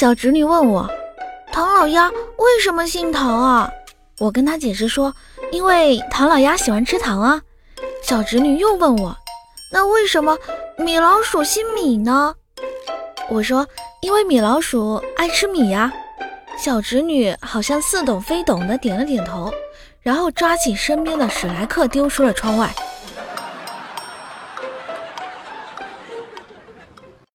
小侄女问我唐老鸭为什么姓唐啊？我跟她解释说因为唐老鸭喜欢吃糖啊。小侄女又问我那为什么米老鼠姓米呢？我说因为米老鼠爱吃米呀。小侄女好像似懂非懂的点了点头然后抓起身边的史莱克丢出了窗外。